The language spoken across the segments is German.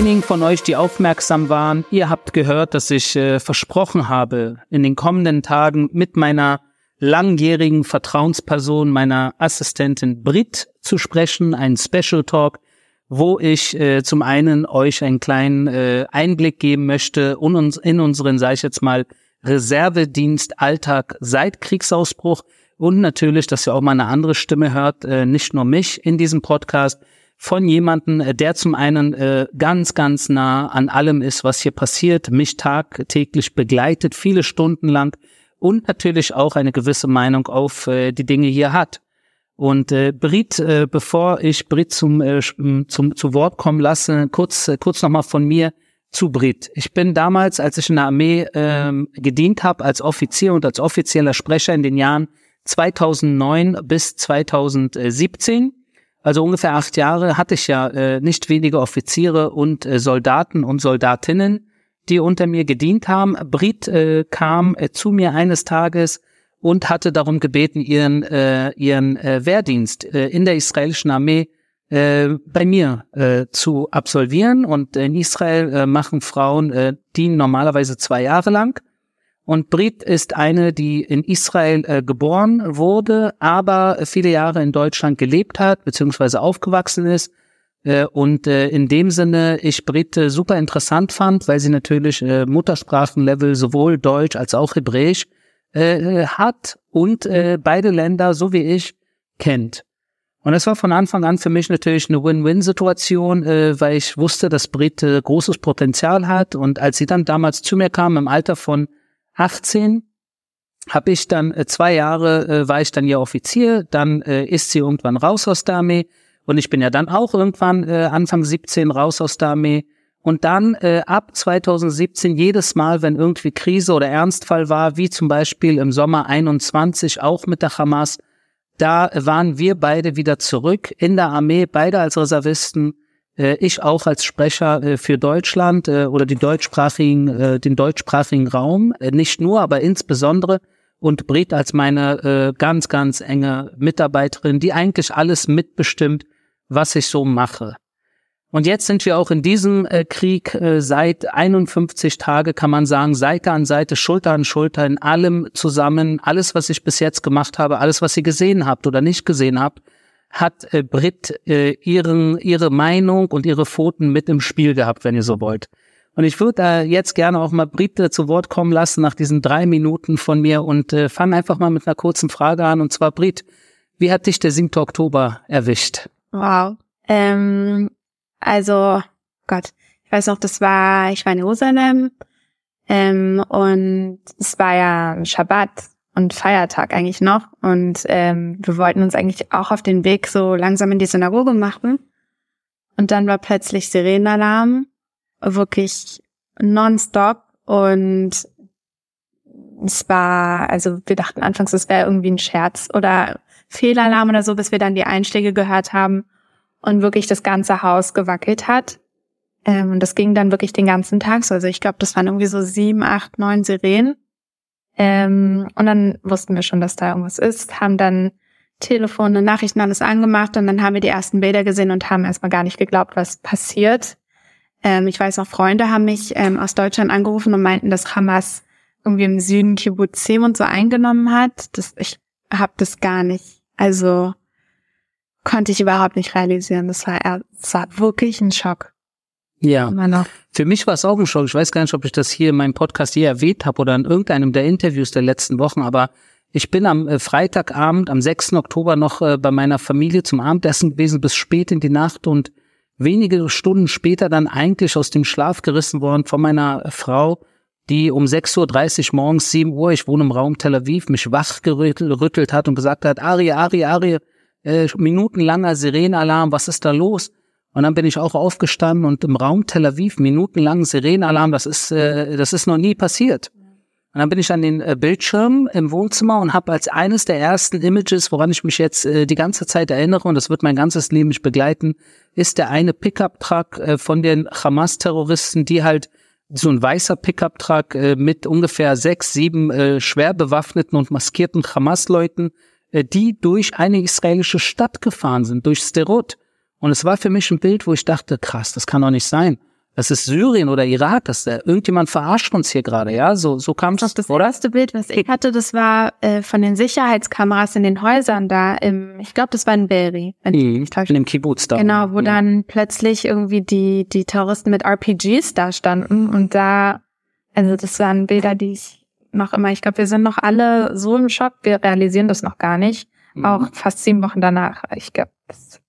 diejenigen von euch, die aufmerksam waren, ihr habt gehört, dass ich äh, versprochen habe, in den kommenden Tagen mit meiner langjährigen Vertrauensperson, meiner Assistentin Brit zu sprechen, einen Special Talk, wo ich äh, zum einen euch einen kleinen äh, Einblick geben möchte in, uns, in unseren, sage ich jetzt mal, Reservedienst-Alltag seit Kriegsausbruch. Und natürlich, dass ihr auch mal eine andere Stimme hört, äh, nicht nur mich in diesem Podcast, von jemanden, äh, der zum einen äh, ganz, ganz nah an allem ist, was hier passiert, mich tagtäglich begleitet, viele Stunden lang und natürlich auch eine gewisse Meinung auf äh, die Dinge hier hat. Und äh, Brit, äh, bevor ich Brit zum, äh, zum zu Wort kommen lasse, kurz äh, kurz nochmal von mir zu Brit. Ich bin damals, als ich in der Armee ähm, gedient habe, als Offizier und als offizieller Sprecher in den Jahren 2009 bis 2017 also ungefähr acht Jahre hatte ich ja äh, nicht wenige Offiziere und äh, Soldaten und Soldatinnen, die unter mir gedient haben. Brit äh, kam äh, zu mir eines Tages und hatte darum gebeten, ihren, äh, ihren äh, Wehrdienst äh, in der israelischen Armee äh, bei mir äh, zu absolvieren. Und in Israel äh, machen Frauen, äh, dienen normalerweise zwei Jahre lang. Und Brit ist eine, die in Israel äh, geboren wurde, aber viele Jahre in Deutschland gelebt hat, beziehungsweise aufgewachsen ist. Äh, und äh, in dem Sinne ich Brit äh, super interessant fand, weil sie natürlich äh, Muttersprachenlevel sowohl Deutsch als auch Hebräisch äh, hat und äh, beide Länder, so wie ich, kennt. Und es war von Anfang an für mich natürlich eine Win-Win-Situation, äh, weil ich wusste, dass Brit äh, großes Potenzial hat. Und als sie dann damals zu mir kam, im Alter von 18 habe ich dann äh, zwei Jahre äh, war ich dann ja Offizier, dann äh, ist sie irgendwann raus aus der Armee. Und ich bin ja dann auch irgendwann äh, Anfang 17 raus aus der Armee. Und dann äh, ab 2017 jedes Mal, wenn irgendwie Krise oder Ernstfall war, wie zum Beispiel im Sommer 21 auch mit der Hamas, da waren wir beide wieder zurück in der Armee, beide als Reservisten ich auch als Sprecher äh, für Deutschland äh, oder die deutschsprachigen, äh, den deutschsprachigen Raum, äh, nicht nur, aber insbesondere und Brit als meine äh, ganz, ganz enge Mitarbeiterin, die eigentlich alles mitbestimmt, was ich so mache. Und jetzt sind wir auch in diesem äh, Krieg äh, seit 51 Tage, kann man sagen, Seite an Seite, Schulter an Schulter, in allem zusammen. Alles, was ich bis jetzt gemacht habe, alles, was ihr gesehen habt oder nicht gesehen habt, hat äh, Brit äh, ihren, ihre Meinung und ihre Pfoten mit im Spiel gehabt, wenn ihr so wollt. Und ich würde da jetzt gerne auch mal Brit äh, zu Wort kommen lassen nach diesen drei Minuten von mir und äh, fange einfach mal mit einer kurzen Frage an. Und zwar, Brit, wie hat dich der 7. Oktober erwischt? Wow. Ähm, also, Gott, ich weiß noch, das war, ich war in Jerusalem ähm, und es war ja Schabbat und Feiertag eigentlich noch. Und ähm, wir wollten uns eigentlich auch auf den Weg so langsam in die Synagoge machen. Und dann war plötzlich Sirenenalarm, wirklich nonstop. Und es war, also wir dachten anfangs, es wäre irgendwie ein Scherz oder Fehlalarm oder so, bis wir dann die Einschläge gehört haben und wirklich das ganze Haus gewackelt hat. Ähm, und das ging dann wirklich den ganzen Tag so. Also ich glaube, das waren irgendwie so sieben, acht, neun Sirenen. Ähm, und dann wussten wir schon, dass da irgendwas ist, haben dann Telefone, Nachrichten alles angemacht und dann haben wir die ersten Bilder gesehen und haben erstmal gar nicht geglaubt, was passiert. Ähm, ich weiß auch, Freunde haben mich ähm, aus Deutschland angerufen und meinten, dass Hamas irgendwie im Süden Kibbutzim und so eingenommen hat. Das, ich habe das gar nicht, also konnte ich überhaupt nicht realisieren. Das war, das war wirklich ein Schock. Ja. Für mich war es auch ein Schock. Ich weiß gar nicht, ob ich das hier in meinem Podcast je erwähnt habe oder in irgendeinem der Interviews der letzten Wochen, aber ich bin am äh, Freitagabend, am 6. Oktober noch äh, bei meiner Familie zum Abendessen gewesen, bis spät in die Nacht und wenige Stunden später dann eigentlich aus dem Schlaf gerissen worden von meiner Frau, die um 6.30 Uhr morgens, 7 Uhr, ich wohne im Raum Tel Aviv, mich wachgerüttelt hat und gesagt hat, Ari, Ari, Ari, äh, minutenlanger Sirenenalarm, was ist da los? Und dann bin ich auch aufgestanden und im Raum Tel Aviv minutenlang Sirenenalarm, das ist, äh, das ist noch nie passiert. Und dann bin ich an den äh, Bildschirm im Wohnzimmer und habe als eines der ersten Images, woran ich mich jetzt äh, die ganze Zeit erinnere, und das wird mein ganzes Leben mich begleiten, ist der eine Pickup-Truck äh, von den Hamas-Terroristen, die halt so ein weißer Pickup-Truck äh, mit ungefähr sechs, sieben äh, schwer bewaffneten und maskierten Hamas-Leuten, äh, die durch eine israelische Stadt gefahren sind, durch Sterot. Und es war für mich ein Bild, wo ich dachte, krass, das kann doch nicht sein. das ist Syrien oder Irak, das äh, irgendjemand verarscht uns hier gerade, ja? So, so kam Das, es, das oder? erste Bild, was ich hatte, das war äh, von den Sicherheitskameras in den Häusern da im, ich glaube, das war in Beri, wenn ich Mhm. nicht täusche. In dem Kibbutz da. Genau, wo Mhm. dann plötzlich irgendwie die, die Terroristen mit RPGs da standen und da, also das waren Bilder, die ich noch immer, ich glaube, wir sind noch alle so im Schock, wir realisieren das noch gar nicht. Mhm. Auch fast sieben Wochen danach. Ich glaube, das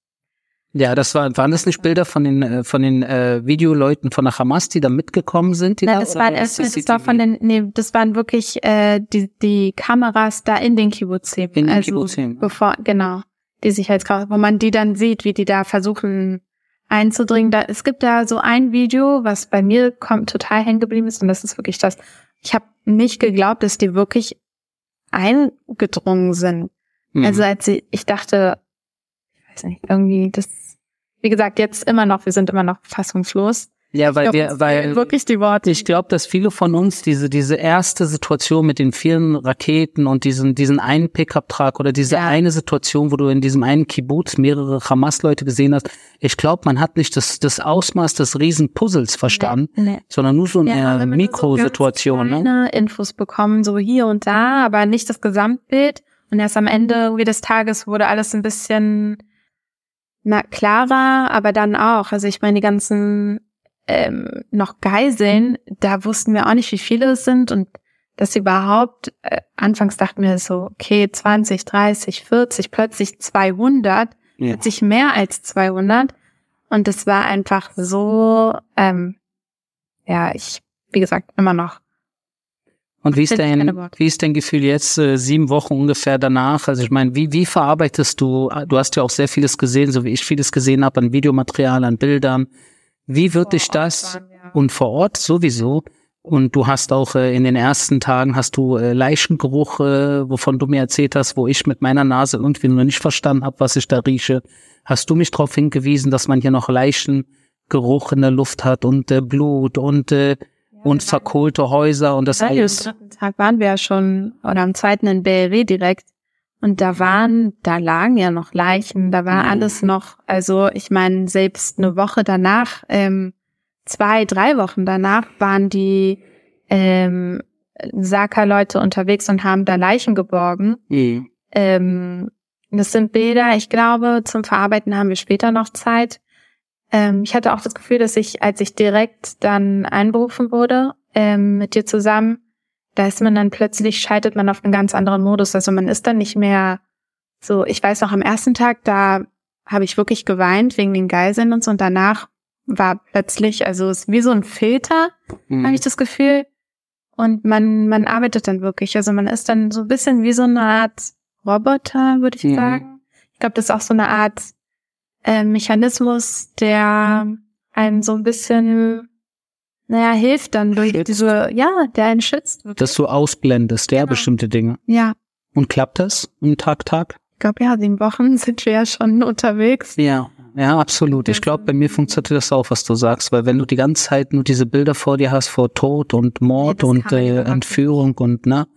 Ja, das war, waren das nicht Bilder von den, äh, von den äh, Videoleuten von der Hamas, die da mitgekommen sind? Die Nein, da, das waren das CCTV? war von den, nee, das waren wirklich äh, die, die Kameras da in den Kibbutzim. In den also Kibbutzim. bevor, genau, die Sicherheitskameras, wo man die dann sieht, wie die da versuchen einzudringen. Da, es gibt da so ein Video, was bei mir kommt, total hängen geblieben ist, und das ist wirklich das. Ich habe nicht geglaubt, dass die wirklich eingedrungen sind. Mhm. Also als sie, ich dachte, ich weiß nicht, irgendwie das, wie gesagt, jetzt immer noch, wir sind immer noch fassungslos. ja, weil glaub, wir, weil wirklich die Worte. Ich glaube, dass viele von uns diese, diese erste Situation mit den vielen Raketen und diesen, diesen einen Pickup-Truck oder diese Ja. eine Situation, wo du in diesem einen Kibbutz mehrere Hamas-Leute gesehen hast, ich glaube, man hat nicht das, das Ausmaß des Riesenpuzzles verstanden, Nee. sondern nur so eine nur Mikrosituation. So ne? Infos bekommen, so hier und da, aber nicht das Gesamtbild. Und erst am Ende des Tages wurde alles ein bisschen na, klarer, aber dann auch. Also ich meine, die ganzen ähm, noch Geiseln, da wussten wir auch nicht, wie viele es sind und dass überhaupt, äh, anfangs dachten wir so, okay, 20, 30, 40, plötzlich 200, Ja. plötzlich mehr als 200. Und es war einfach so, ähm, ja, ich, wie gesagt, immer noch. Und wie ist dein, wie ist dein Gefühl jetzt, äh, sieben Wochen ungefähr danach? Also ich meine, wie, wie verarbeitest du, du hast ja auch sehr vieles gesehen, so wie ich vieles gesehen habe an Videomaterial, an Bildern. Wie wird dich das und vor Ort sowieso? Und du hast auch äh, in den ersten Tagen hast du äh, Leichengeruch, äh, wovon du mir erzählt hast, wo ich mit meiner Nase irgendwie noch nicht verstanden habe, was ich da rieche. Hast du mich darauf hingewiesen, dass man hier noch Leichengeruch in der Luft hat und äh, Blut und äh, und verkohlte Häuser und das Ja, am alles. dritten Tag waren wir ja schon, oder am zweiten in BRW direkt. Und da waren, da lagen ja noch Leichen, da war alles noch, also ich meine, selbst eine Woche danach, ähm, zwei, drei Wochen danach waren die ähm, Saka-Leute unterwegs und haben da Leichen geborgen. Mhm. Ähm, das sind Bilder, ich glaube, zum Verarbeiten haben wir später noch Zeit. Ähm, ich hatte auch das Gefühl, dass ich, als ich direkt dann einberufen wurde, ähm, mit dir zusammen, da ist man dann plötzlich, schaltet man auf einen ganz anderen Modus. Also man ist dann nicht mehr so, ich weiß noch, am ersten Tag, da habe ich wirklich geweint wegen den Geiseln und so. Und danach war plötzlich, also es ist wie so ein Filter, Mhm. habe ich das Gefühl. Und man, man arbeitet dann wirklich. Also man ist dann so ein bisschen wie so eine Art Roboter, würde ich Mhm. sagen. Ich glaube, das ist auch so eine Art äh, Mechanismus, der einen so ein bisschen, naja, hilft dann durch Schützt. diese, ja, der einen schützt. Wirklich. Dass du ausblendest, ja, Genau. bestimmte Dinge. ja, Und klappt das im Tag, Tag? ich glaube, ja, sieben Wochen sind wir ja schon unterwegs. Ja, ja, absolut. Ich glaube, bei mir funktioniert das auch, was du sagst, weil wenn du die ganze Zeit nur diese Bilder vor dir hast, vor Tod und Mord das und äh, Entführung und na,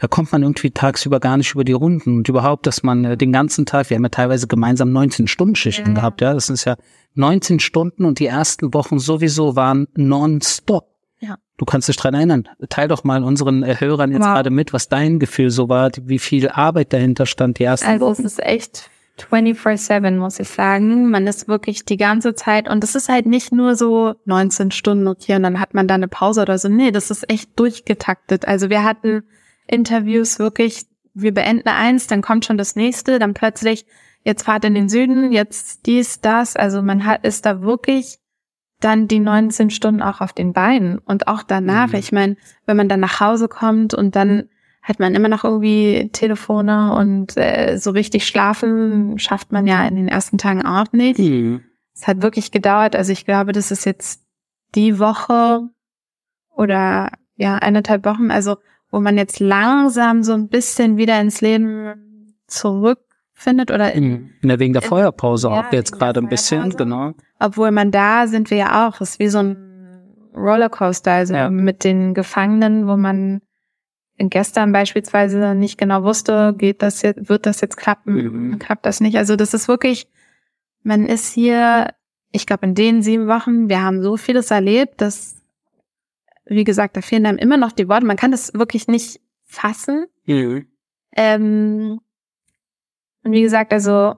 da kommt man irgendwie tagsüber gar nicht über die Runden und überhaupt, dass man äh, den ganzen Tag, wir haben ja teilweise gemeinsam 19 Stunden Schichten Ja. gehabt, ja, das ist ja 19 Stunden und die ersten Wochen sowieso waren nonstop. Ja. Du kannst dich dran erinnern. Teil doch mal unseren äh, Hörern jetzt Wow. gerade mit, was dein Gefühl so war, wie viel Arbeit dahinter stand die ersten Also es Wochen. ist echt 24-7, muss ich sagen. Man ist wirklich die ganze Zeit und es ist halt nicht nur so 19 Stunden okay und dann hat man da eine Pause oder so. Nee, das ist echt durchgetaktet. Also wir hatten Interviews wirklich, wir beenden eins, dann kommt schon das nächste, dann plötzlich, jetzt fahrt in den Süden, jetzt dies, das. Also man hat, ist da wirklich dann die 19 Stunden auch auf den Beinen und auch danach. Mhm. Ich meine, wenn man dann nach Hause kommt und dann hat man immer noch irgendwie Telefone und äh, so richtig schlafen schafft man ja in den ersten Tagen auch nicht. Mhm. Es hat wirklich gedauert. Also ich glaube, das ist jetzt die Woche oder ja, eineinhalb Wochen, also wo man jetzt langsam so ein bisschen wieder ins Leben zurückfindet oder Mhm. Ja, wegen der In- Feuerpause ja, auch jetzt der gerade ein bisschen, genau. obwohl man da sind wir ja auch, es ist wie so ein Rollercoaster, also Ja. mit den Gefangenen, wo man gestern beispielsweise nicht genau wusste, geht das jetzt, wird das jetzt klappen, Mhm. klappt das nicht. Also das ist wirklich, man ist hier ich glaube, in den sieben Wochen, wir haben so vieles erlebt, dass, wie gesagt, da fehlen einem immer noch die Worte. Man kann das wirklich nicht fassen. Mhm. Ähm, und wie gesagt, also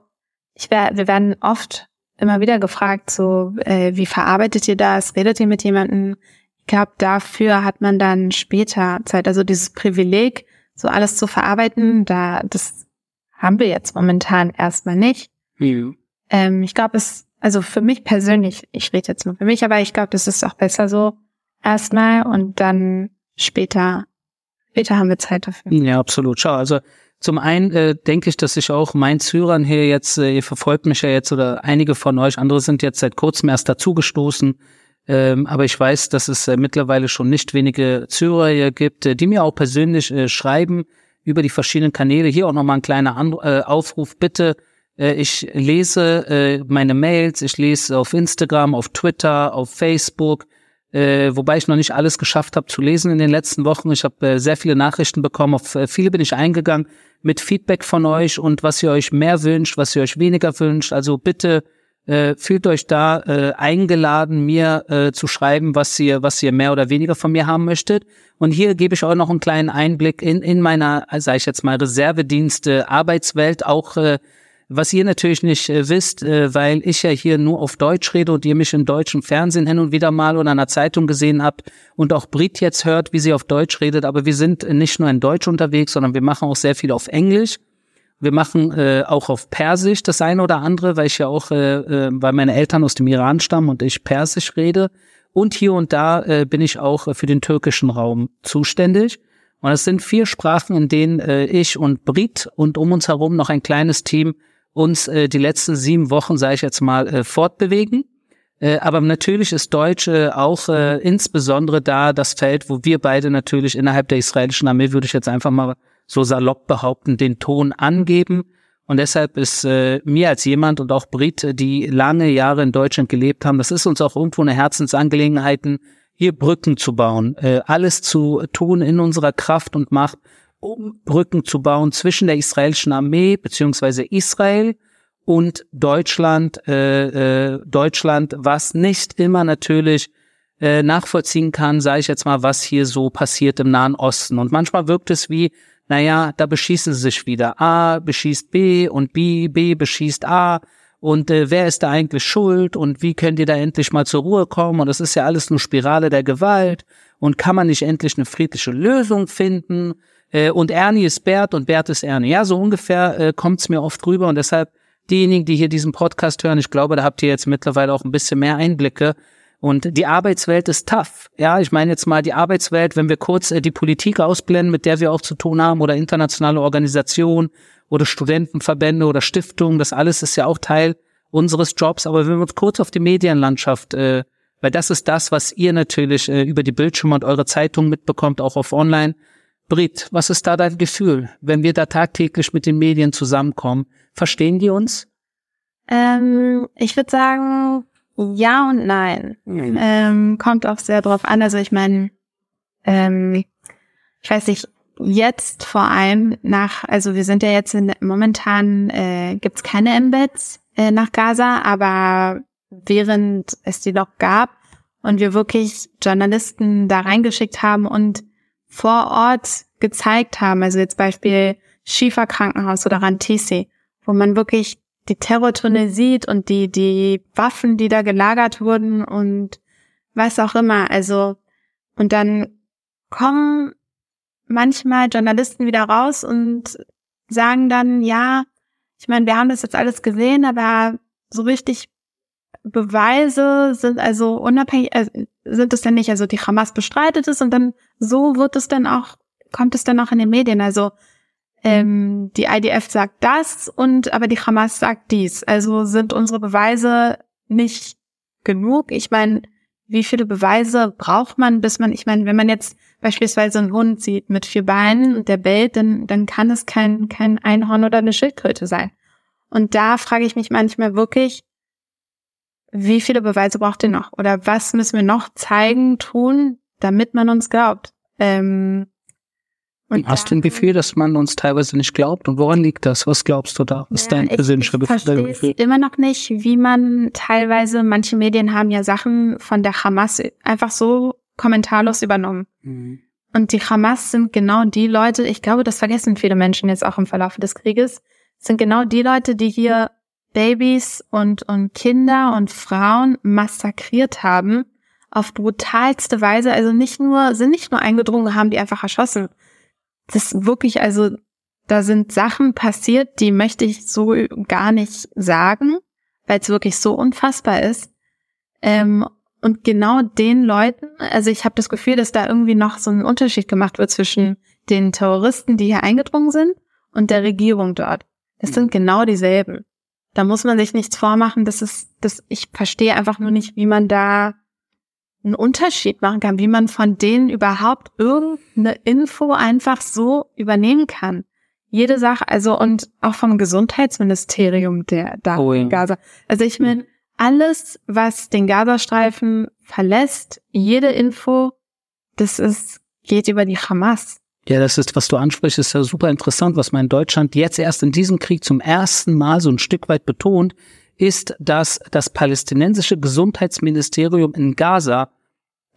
ich wär, wir werden oft immer wieder gefragt, so äh, wie verarbeitet ihr das? Redet ihr mit jemandem? Ich glaube, dafür hat man dann später Zeit. Also dieses Privileg, so alles zu verarbeiten, da das haben wir jetzt momentan erstmal nicht. Mhm. Ähm, ich glaube, es, also für mich persönlich, ich rede jetzt nur für mich, aber ich glaube, das ist auch besser so erstmal und dann später, später haben wir Zeit dafür. Ja, absolut. Schau, also zum einen äh, denke ich, dass ich auch mein Zürern hier jetzt, äh, ihr verfolgt mich ja jetzt oder einige von euch, andere sind jetzt seit kurzem erst dazugestoßen. Ähm, aber ich weiß, dass es äh, mittlerweile schon nicht wenige Zürer hier gibt, äh, die mir auch persönlich äh, schreiben über die verschiedenen Kanäle. Hier auch nochmal ein kleiner An äh, Aufruf. Bitte, äh, ich lese äh, meine Mails, ich lese auf Instagram, auf Twitter, auf Facebook äh, wobei ich noch nicht alles geschafft habe zu lesen in den letzten Wochen. Ich habe äh, sehr viele Nachrichten bekommen, auf äh, viele bin ich eingegangen mit Feedback von euch und was ihr euch mehr wünscht, was ihr euch weniger wünscht. Also bitte äh, fühlt euch da äh, eingeladen, mir äh, zu schreiben, was ihr, was ihr mehr oder weniger von mir haben möchtet. Und hier gebe ich euch noch einen kleinen Einblick in, in meiner, sage ich jetzt mal, Reservedienste Arbeitswelt, auch äh, was ihr natürlich nicht äh, wisst, äh, weil ich ja hier nur auf Deutsch rede und ihr mich im deutschen Fernsehen hin und wieder mal oder in einer Zeitung gesehen habt und auch Brit jetzt hört, wie sie auf Deutsch redet, aber wir sind nicht nur in Deutsch unterwegs, sondern wir machen auch sehr viel auf Englisch. Wir machen äh, auch auf Persisch das eine oder andere, weil ich ja auch, äh, äh, weil meine Eltern aus dem Iran stammen und ich Persisch rede. Und hier und da äh, bin ich auch für den türkischen Raum zuständig. Und es sind vier Sprachen, in denen äh, ich und Brit und um uns herum noch ein kleines Team uns äh, die letzten sieben Wochen, sage ich jetzt mal, äh, fortbewegen. Äh, aber natürlich ist Deutsch äh, auch äh, insbesondere da das Feld, wo wir beide natürlich innerhalb der israelischen Armee, würde ich jetzt einfach mal so salopp behaupten, den Ton angeben. Und deshalb ist äh, mir als jemand und auch Brit, die lange Jahre in Deutschland gelebt haben, das ist uns auch irgendwo eine Herzensangelegenheit, hier Brücken zu bauen, äh, alles zu tun in unserer Kraft und Macht, um Brücken zu bauen zwischen der israelischen Armee beziehungsweise Israel und Deutschland, äh, äh, Deutschland, was nicht immer natürlich äh, nachvollziehen kann, sage ich jetzt mal, was hier so passiert im Nahen Osten. Und manchmal wirkt es wie, naja, da beschießen sie sich wieder. A beschießt B und B, B beschießt A. Und äh, wer ist da eigentlich schuld und wie könnt ihr da endlich mal zur Ruhe kommen? Und das ist ja alles nur Spirale der Gewalt. Und kann man nicht endlich eine friedliche Lösung finden? Äh, und Ernie ist Bert und Bert ist Ernie. Ja, so ungefähr äh, kommt es mir oft rüber und deshalb diejenigen, die hier diesen Podcast hören, ich glaube, da habt ihr jetzt mittlerweile auch ein bisschen mehr Einblicke. Und die Arbeitswelt ist tough. Ja, ich meine jetzt mal die Arbeitswelt, wenn wir kurz äh, die Politik ausblenden, mit der wir auch zu tun haben, oder internationale Organisationen oder Studentenverbände oder Stiftungen, das alles ist ja auch Teil unseres Jobs. Aber wenn wir uns kurz auf die Medienlandschaft, äh, weil das ist das, was ihr natürlich äh, über die Bildschirme und eure Zeitung mitbekommt, auch auf Online, Brit, was ist da dein Gefühl, wenn wir da tagtäglich mit den Medien zusammenkommen? Verstehen die uns? Ähm, ich würde sagen, ja und nein. Mhm. Ähm, kommt auch sehr drauf an. Also ich meine, ähm, ich weiß nicht, jetzt vor allem nach, also wir sind ja jetzt in, momentan äh, gibt's keine Embeds äh, nach Gaza, aber während es die noch gab und wir wirklich Journalisten da reingeschickt haben und vor Ort gezeigt haben, also jetzt Beispiel Schiefer Krankenhaus oder Rantisi, wo man wirklich die Terrortunnel sieht und die, die Waffen, die da gelagert wurden und was auch immer. Also, und dann kommen manchmal Journalisten wieder raus und sagen dann, ja, ich meine, wir haben das jetzt alles gesehen, aber so richtig Beweise sind also unabhängig, äh, sind es denn nicht. Also die Hamas bestreitet es und dann so wird es dann auch, kommt es dann auch in den Medien. Also ähm, die IDF sagt das und aber die Hamas sagt dies. Also sind unsere Beweise nicht genug. Ich meine, wie viele Beweise braucht man, bis man, ich meine, wenn man jetzt beispielsweise einen Hund sieht mit vier Beinen und der bellt, dann, dann kann es kein, kein Einhorn oder eine Schildkröte sein. Und da frage ich mich manchmal wirklich, wie viele Beweise braucht ihr noch? Oder was müssen wir noch zeigen, tun, damit man uns glaubt? Ähm, Und Hast du ein Gefühl, dass man uns teilweise nicht glaubt? Und woran liegt das? Was glaubst du da? Was ist ja, dein persönlicher Gefühl? Ich verstehe immer noch nicht, wie man teilweise, manche Medien haben ja Sachen von der Hamas einfach so kommentarlos übernommen. Mhm. Und die Hamas sind genau die Leute, ich glaube, das vergessen viele Menschen jetzt auch im Verlauf des Krieges, sind genau die Leute, die hier Babys und, und Kinder und Frauen massakriert haben auf brutalste Weise. Also nicht nur, sind nicht nur eingedrungen, haben die einfach erschossen, das wirklich, also da sind Sachen passiert, die möchte ich so gar nicht sagen, weil es wirklich so unfassbar ist. Ähm, und genau den Leuten, also ich habe das Gefühl, dass da irgendwie noch so ein Unterschied gemacht wird zwischen den Terroristen, die hier eingedrungen sind, und der Regierung dort. Es sind genau dieselben. Da muss man sich nichts vormachen. Das ist, das, ich verstehe einfach nur nicht, wie man da einen Unterschied machen kann, wie man von denen überhaupt irgendeine Info einfach so übernehmen kann. Jede Sache, also und auch vom Gesundheitsministerium der da oh, ja. Gaza. Also ich meine, alles, was den Gazastreifen verlässt, jede Info, das ist, geht über die Hamas. Ja, das ist, was du ansprichst, ist ja super interessant, was man in Deutschland jetzt erst in diesem Krieg zum ersten Mal so ein Stück weit betont, ist, dass das palästinensische Gesundheitsministerium in Gaza,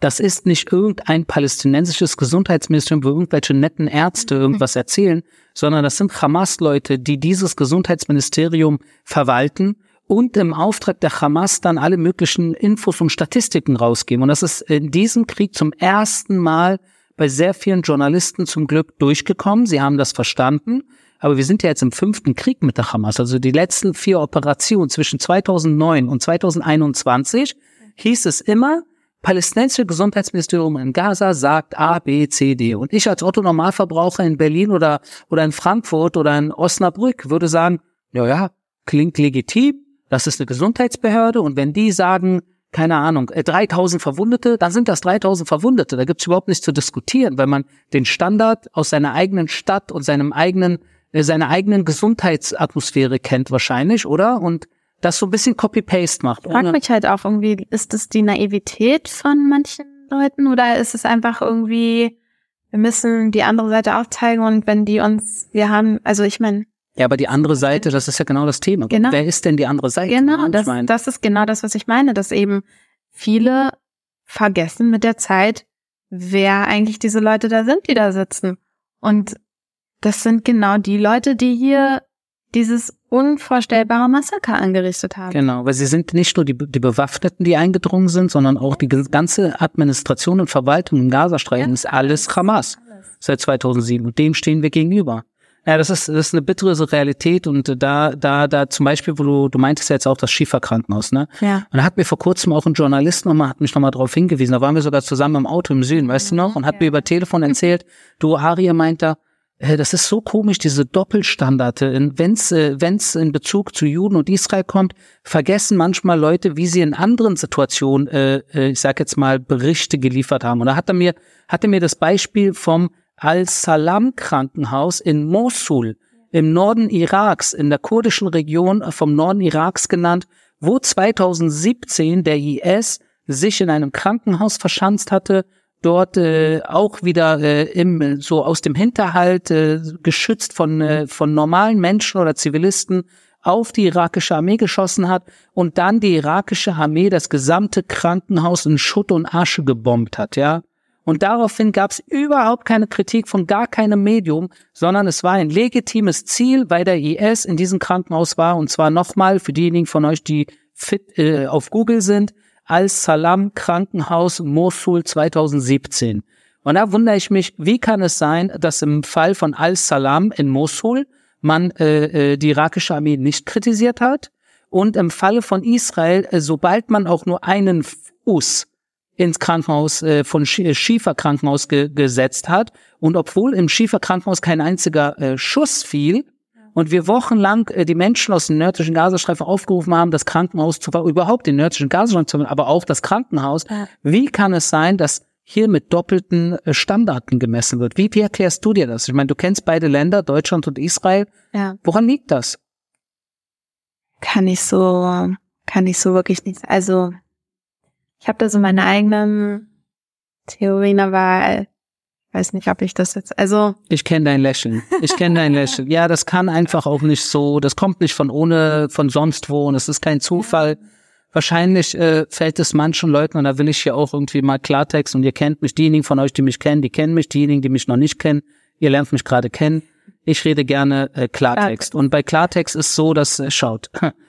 das ist nicht irgendein palästinensisches Gesundheitsministerium, wo irgendwelche netten Ärzte irgendwas erzählen, sondern das sind Hamas-Leute, die dieses Gesundheitsministerium verwalten und im Auftrag der Hamas dann alle möglichen Infos und Statistiken rausgeben. Und das ist in diesem Krieg zum ersten Mal bei sehr vielen Journalisten zum Glück durchgekommen. Sie haben das verstanden aber wir sind ja jetzt im fünften Krieg mit der Hamas. Also die letzten vier Operationen zwischen 2009 und 2021 hieß es immer, palästinensische Gesundheitsministerium in Gaza sagt A, B, C, D. Und ich als Otto Normalverbraucher in Berlin oder, oder in Frankfurt oder in Osnabrück würde sagen, ja, ja, klingt legitim. Das ist eine Gesundheitsbehörde. Und wenn die sagen, keine Ahnung, 3000 äh, Verwundete, dann sind das 3000 Verwundete. Da gibt's überhaupt nichts zu diskutieren, weil man den Standard aus seiner eigenen Stadt und seinem eigenen seine eigenen Gesundheitsatmosphäre kennt wahrscheinlich, oder? Und das so ein bisschen Copy-Paste macht. Ich frag mich halt auch irgendwie, ist das die Naivität von manchen Leuten oder ist es einfach irgendwie, wir müssen die andere Seite aufzeigen und wenn die uns, wir haben, also ich meine. Ja, aber die andere Seite, das ist ja genau das Thema. Genau. Wer ist denn die andere Seite? Genau, das, das ist genau das, was ich meine, dass eben viele vergessen mit der Zeit, wer eigentlich diese Leute da sind, die da sitzen. Und das sind genau die Leute, die hier dieses unvorstellbare Massaker angerichtet haben. Genau, weil sie sind nicht nur die, die Bewaffneten, die eingedrungen sind, sondern auch die ganze Administration und Verwaltung im Gazastreifen ja. ist alles Hamas alles. seit 2007 und dem stehen wir gegenüber. Ja, das ist, das ist eine bittere Realität und da, da, da zum Beispiel, wo du, du meintest ja jetzt auch das Schieferkrankenhaus, ne? Ja. Und da hat mir vor kurzem auch ein Journalist nochmal, hat mich nochmal darauf hingewiesen, da waren wir sogar zusammen im Auto im Süden, weißt mhm. du noch? Und hat ja. mir über Telefon erzählt, du, Aria meint da, äh, das ist so komisch, diese Doppelstandarte. Wenn's, äh, wenn's in Bezug zu Juden und Israel kommt, vergessen manchmal Leute, wie sie in anderen Situationen, äh, äh, ich sag jetzt mal, Berichte geliefert haben. Und da hat er mir, hat er mir das Beispiel vom Al-Salam Krankenhaus in Mosul im Norden Iraks, in der kurdischen Region vom Norden Iraks genannt, wo 2017 der IS sich in einem Krankenhaus verschanzt hatte, dort äh, auch wieder äh, im so aus dem Hinterhalt äh, geschützt von äh, von normalen Menschen oder Zivilisten auf die irakische Armee geschossen hat und dann die irakische Armee das gesamte Krankenhaus in Schutt und Asche gebombt hat, ja. Und daraufhin gab es überhaupt keine Kritik von gar keinem Medium, sondern es war ein legitimes Ziel, weil der IS in diesem Krankenhaus war. Und zwar nochmal für diejenigen von euch, die fit äh, auf Google sind, Al-Salam Krankenhaus Mosul 2017. Und da wundere ich mich, wie kann es sein, dass im Fall von Al-Salam in Mosul man äh, äh, die irakische Armee nicht kritisiert hat und im Falle von Israel, äh, sobald man auch nur einen Fuß ins Krankenhaus äh, von Schieferkrankenhaus ge gesetzt hat und obwohl im Schieferkrankenhaus kein einziger äh, Schuss fiel, und wir wochenlang äh, die Menschen aus dem nördlichen Gazastreifen aufgerufen haben, das Krankenhaus zu überhaupt den nördlichen Gazastreifen, aber auch das Krankenhaus. Ja. Wie kann es sein, dass hier mit doppelten äh, Standarten gemessen wird? Wie, wie erklärst du dir das? Ich meine, du kennst beide Länder, Deutschland und Israel. Ja. Woran liegt das? Kann ich so, kann ich so wirklich nicht. Also ich habe da so meine eigenen Theorien, aber weiß nicht, ob ich das jetzt, also. Ich kenne dein Lächeln. Ich kenne dein Lächeln. Ja, das kann einfach auch nicht so, das kommt nicht von ohne, von sonst wo und es ist kein Zufall. Wahrscheinlich äh, fällt es manchen Leuten, und da will ich hier auch irgendwie mal Klartext, und ihr kennt mich, diejenigen von euch, die mich kennen, die kennen mich, diejenigen, die mich noch nicht kennen, ihr lernt mich gerade kennen. Ich rede gerne äh, Klartext. Und bei Klartext ist so, dass, äh, schaut,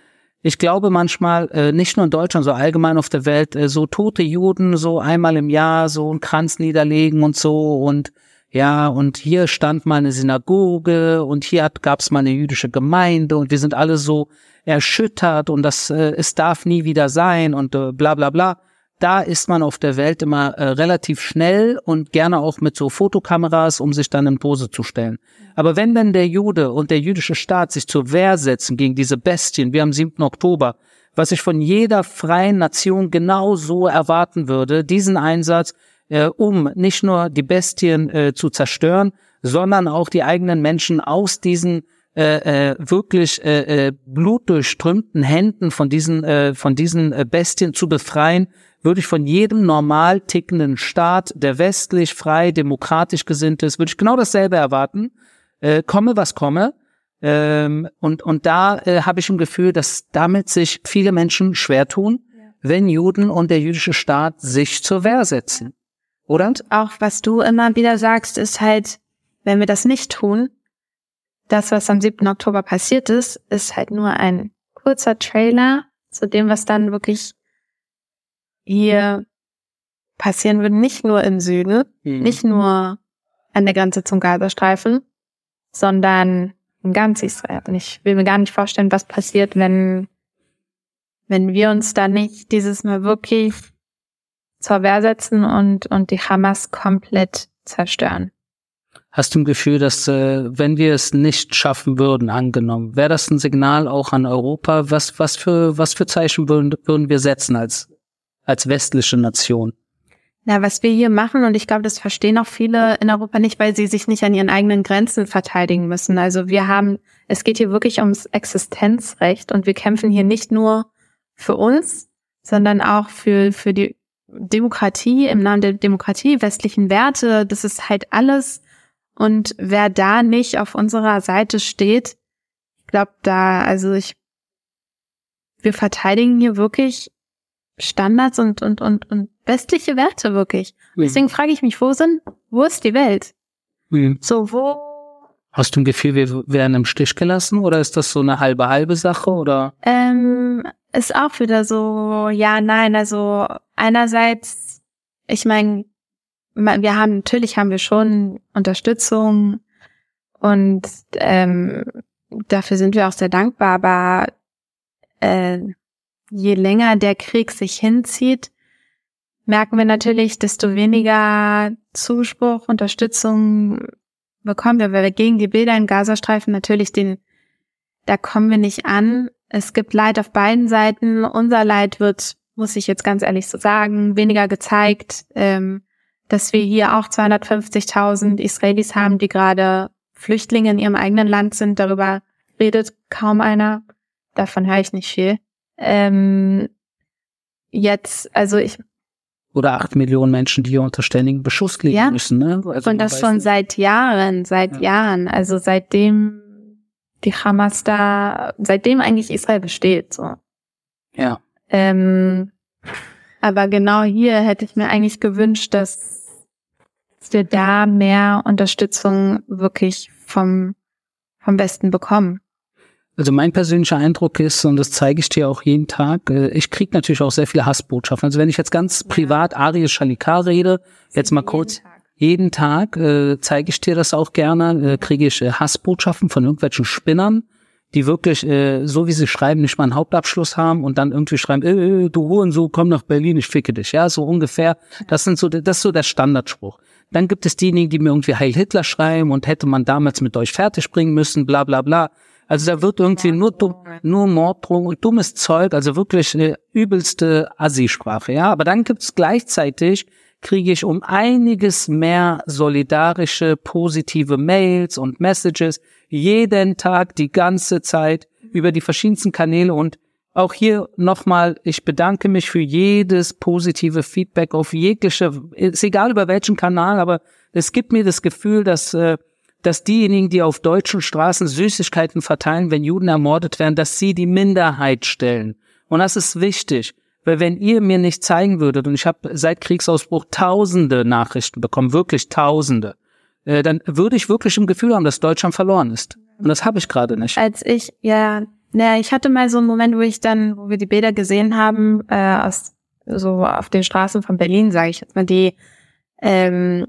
ich glaube manchmal, äh, nicht nur in Deutschland, so allgemein auf der Welt, äh, so tote Juden so einmal im Jahr so einen Kranz niederlegen und so und ja, und hier stand mal eine Synagoge und hier gab es mal eine jüdische Gemeinde und wir sind alle so erschüttert und das äh, es darf nie wieder sein und äh, bla bla bla. Da ist man auf der Welt immer äh, relativ schnell und gerne auch mit so Fotokameras, um sich dann in Pose zu stellen. Aber wenn dann der Jude und der jüdische Staat sich zur Wehr setzen gegen diese Bestien, wie am 7. Oktober, was ich von jeder freien Nation genau so erwarten würde, diesen Einsatz, äh, um nicht nur die Bestien äh, zu zerstören, sondern auch die eigenen Menschen aus diesen äh, äh, wirklich äh, äh, blutdurchströmten Händen von diesen äh, von diesen äh, Bestien zu befreien, würde ich von jedem normal tickenden Staat, der westlich, frei, demokratisch gesinnt ist, würde ich genau dasselbe erwarten. Äh, komme, was komme. Ähm, und, und da äh, habe ich ein Gefühl, dass damit sich viele Menschen schwer tun, ja. wenn Juden und der jüdische Staat sich zur Wehr setzen. Oder? Und auch was du immer wieder sagst, ist halt, wenn wir das nicht tun, das, was am 7. Oktober passiert ist, ist halt nur ein kurzer Trailer zu dem, was dann wirklich hier passieren würde, nicht nur im Süden, mhm. nicht nur an der Grenze zum Gazastreifen, sondern in ganz Israel. Und ich will mir gar nicht vorstellen, was passiert, wenn, wenn wir uns da nicht dieses Mal wirklich zur Wehr setzen und, und die Hamas komplett zerstören. Hast du ein Gefühl, dass äh, wenn wir es nicht schaffen würden, angenommen, wäre das ein Signal auch an Europa? Was, was für, was für Zeichen würden, würden wir setzen als, als westliche Nation? Na, was wir hier machen, und ich glaube, das verstehen auch viele in Europa nicht, weil sie sich nicht an ihren eigenen Grenzen verteidigen müssen. Also wir haben, es geht hier wirklich ums Existenzrecht und wir kämpfen hier nicht nur für uns, sondern auch für, für die Demokratie, im Namen der Demokratie, westlichen Werte. Das ist halt alles. Und wer da nicht auf unserer Seite steht, ich glaube da, also ich, wir verteidigen hier wirklich Standards und, und, und, und westliche Werte wirklich. Mhm. Deswegen frage ich mich, wo sind, wo ist die Welt? Mhm. So, wo? Hast du ein Gefühl, wir werden im Stich gelassen oder ist das so eine halbe halbe Sache oder? Ähm, ist auch wieder so, ja, nein, also einerseits, ich meine, wir haben, natürlich haben wir schon Unterstützung und ähm, dafür sind wir auch sehr dankbar, aber äh, je länger der Krieg sich hinzieht, merken wir natürlich, desto weniger Zuspruch, Unterstützung bekommen wir, weil wir gegen die Bilder in Gazastreifen natürlich den, da kommen wir nicht an. Es gibt Leid auf beiden Seiten. Unser Leid wird, muss ich jetzt ganz ehrlich so sagen, weniger gezeigt, ähm, dass wir hier auch 250.000 Israelis haben, die gerade Flüchtlinge in ihrem eigenen Land sind. Darüber redet kaum einer. Davon höre ich nicht viel. Ähm, jetzt, also ich. Oder acht Millionen Menschen, die unter ständigen Beschuss liegen ja, müssen. Ne? Also und das schon nicht. seit Jahren, seit ja. Jahren. Also seitdem die Hamas da, seitdem eigentlich Israel besteht. So. Ja. Ähm, aber genau hier hätte ich mir eigentlich gewünscht, dass wir da mehr Unterstützung wirklich vom, vom Westen bekommen. Also mein persönlicher Eindruck ist, und das zeige ich dir auch jeden Tag, äh, ich kriege natürlich auch sehr viele Hassbotschaften. Also wenn ich jetzt ganz privat Ariel Shalikar rede, jetzt mal kurz, jeden Tag, jeden Tag äh, zeige ich dir das auch gerne, äh, kriege ich äh, Hassbotschaften von irgendwelchen Spinnern, die wirklich, äh, so wie sie schreiben, nicht mal einen Hauptabschluss haben und dann irgendwie schreiben, äh, äh du Hurensohn, komm nach Berlin, ich ficke dich. Ja, so ungefähr. Das sind so, das ist so der Standardspruch. Dann gibt es diejenigen, die mir irgendwie Heil Hitler schreiben und hätte man damals mit euch fertig bringen müssen, bla bla bla. Also da wird irgendwie nur, dumm, nur Morddrohung und dummes Zeug, also wirklich eine übelste Assi-Sprache, ja. Aber dann gibt's gleichzeitig, kriege ich um einiges mehr solidarische, positive Mails und Messages jeden Tag, die ganze Zeit über die verschiedensten Kanäle und auch hier nochmal, ich bedanke mich für jedes positive Feedback auf jegliche, ist egal über welchen Kanal, aber es gibt mir das Gefühl, dass, äh, dass diejenigen, die auf deutschen Straßen Süßigkeiten verteilen, wenn Juden ermordet werden, dass sie die Minderheit stellen. Und das ist wichtig. Weil wenn ihr mir nicht zeigen würdet, und ich habe seit Kriegsausbruch tausende Nachrichten bekommen, wirklich tausende, äh, dann würde ich wirklich im Gefühl haben, dass Deutschland verloren ist. Und das habe ich gerade nicht. Als ich, ja, naja, ich hatte mal so einen Moment, wo ich dann, wo wir die Bilder gesehen haben, äh, aus so auf den Straßen von Berlin, sage ich jetzt mal, die ähm,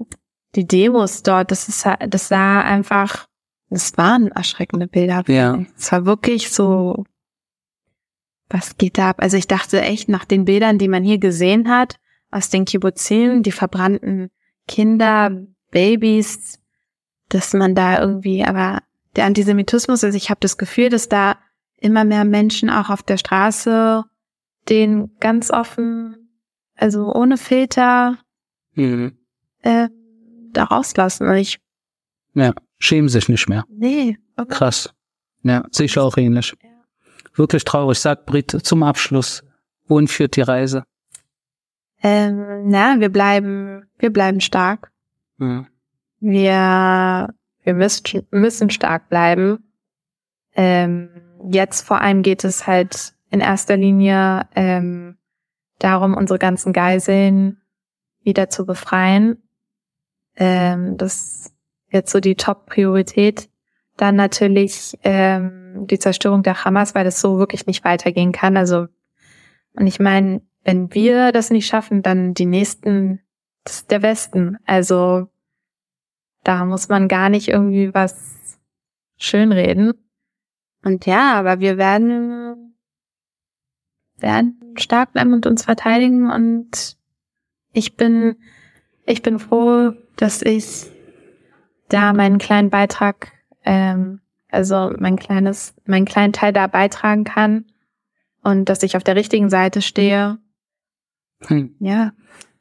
die Demos dort, das ist das sah einfach, das waren erschreckende Bilder. Ja. Es war wirklich so, was geht da ab? Also ich dachte echt nach den Bildern, die man hier gesehen hat, aus den Kibbutzim, die verbrannten Kinder, Babys, dass man da irgendwie, aber der Antisemitismus, also ich habe das Gefühl, dass da immer mehr Menschen auch auf der Straße den ganz offen, also ohne Filter, Mhm. äh, da rauslassen. Und ich, Ja, schämen sich nicht mehr. nee, okay. Krass. Ja, sehe ich auch ähnlich. Ja. Wirklich traurig. Sag Brit zum Abschluss. Wohin führt die Reise? Ähm, na, wir bleiben, wir bleiben stark. Ja. Wir, wir müssen, müssen stark bleiben. Ähm, jetzt vor allem geht es halt in erster Linie ähm, darum, unsere ganzen Geiseln wieder zu befreien. Ähm, das ist jetzt so die Top-Priorität. Dann natürlich ähm, die Zerstörung der Hamas, weil das so wirklich nicht weitergehen kann. Also, und ich meine, wenn wir das nicht schaffen, dann die nächsten, das ist der Westen. Also da muss man gar nicht irgendwie was schönreden. Und ja, aber wir werden, werden stark bleiben und uns verteidigen und ich bin, ich bin froh, dass ich da meinen kleinen Beitrag, ähm, also mein kleines, meinen kleinen Teil da beitragen kann und dass ich auf der richtigen Seite stehe. Hm. Ja,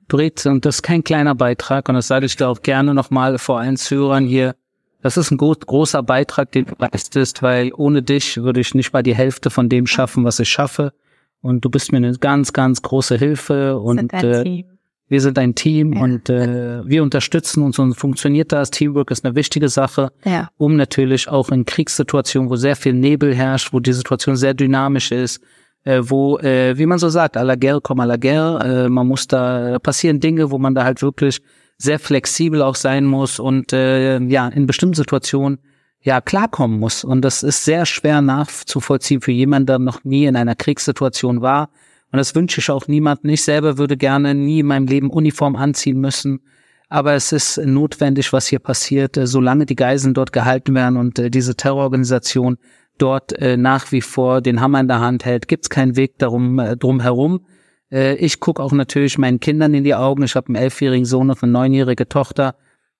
Brit, und das ist kein kleiner Beitrag, und das sage ich dir auch gerne nochmal vor allen Zuhörern hier. Das ist ein gro großer Beitrag, den du leistest, weil ohne dich würde ich nicht mal die Hälfte von dem schaffen, was ich schaffe. Und du bist mir eine ganz, ganz große Hilfe. Und äh, Team. Wir sind ein Team Ja. und äh, wir unterstützen uns und funktioniert das. Teamwork ist eine wichtige Sache, Ja, um natürlich auch in Kriegssituationen, wo sehr viel Nebel herrscht, wo die Situation sehr dynamisch ist, äh, wo, äh, wie man so sagt, à la guerre comme à la guerre, äh, man muss da, da passieren Dinge, wo man da halt wirklich sehr flexibel auch sein muss und äh, ja, in bestimmten Situationen ja klarkommen muss. Und das ist sehr schwer nachzuvollziehen für jemanden, der noch nie in einer Kriegssituation war. Und das wünsche ich auch niemandem. Ich selber würde gerne nie in meinem Leben Uniform anziehen müssen. Aber es ist notwendig, was hier passiert, äh, solange die Geiseln dort gehalten werden und äh, diese Terrororganisation dort äh, nach wie vor den Hammer in der Hand hält, gibt es keinen Weg darum drum herum. Ich gucke auch natürlich meinen Kindern in die Augen. Ich habe einen elfjährigen Sohn und eine neunjährige Tochter.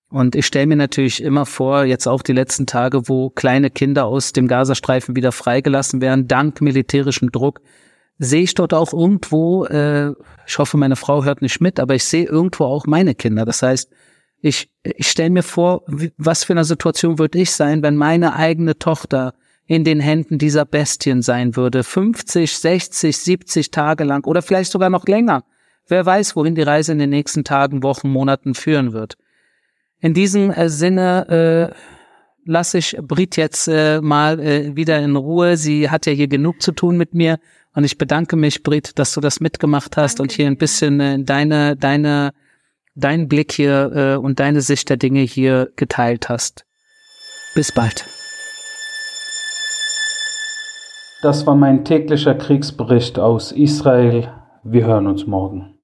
Und ich stelle mir natürlich immer vor, jetzt auch die letzten Tage, wo kleine Kinder aus dem Gazastreifen wieder freigelassen werden, dank militärischem Druck, sehe ich dort auch irgendwo, äh, ich hoffe, meine Frau hört nicht mit, aber ich sehe irgendwo auch meine Kinder. Das heißt, ich, ich stelle mir vor, wie, was für eine Situation würde ich sein, wenn meine eigene Tochter in den Händen dieser Bestien sein würde. 50, 60, 70 Tage lang oder vielleicht sogar noch länger. Wer weiß, wohin die Reise in den nächsten Tagen, Wochen, Monaten führen wird. In diesem äh, Sinne äh, lasse ich Brit jetzt äh, mal äh, wieder in Ruhe. Sie hat ja hier genug zu tun mit mir. Und ich bedanke mich, Brit, dass du das mitgemacht hast Danke und hier ein bisschen äh, deine, deine, deinen Blick hier äh, und deine Sicht der Dinge hier geteilt hast. Bis bald. Das war mein täglicher Kriegsbericht aus Israel. Wir hören uns morgen.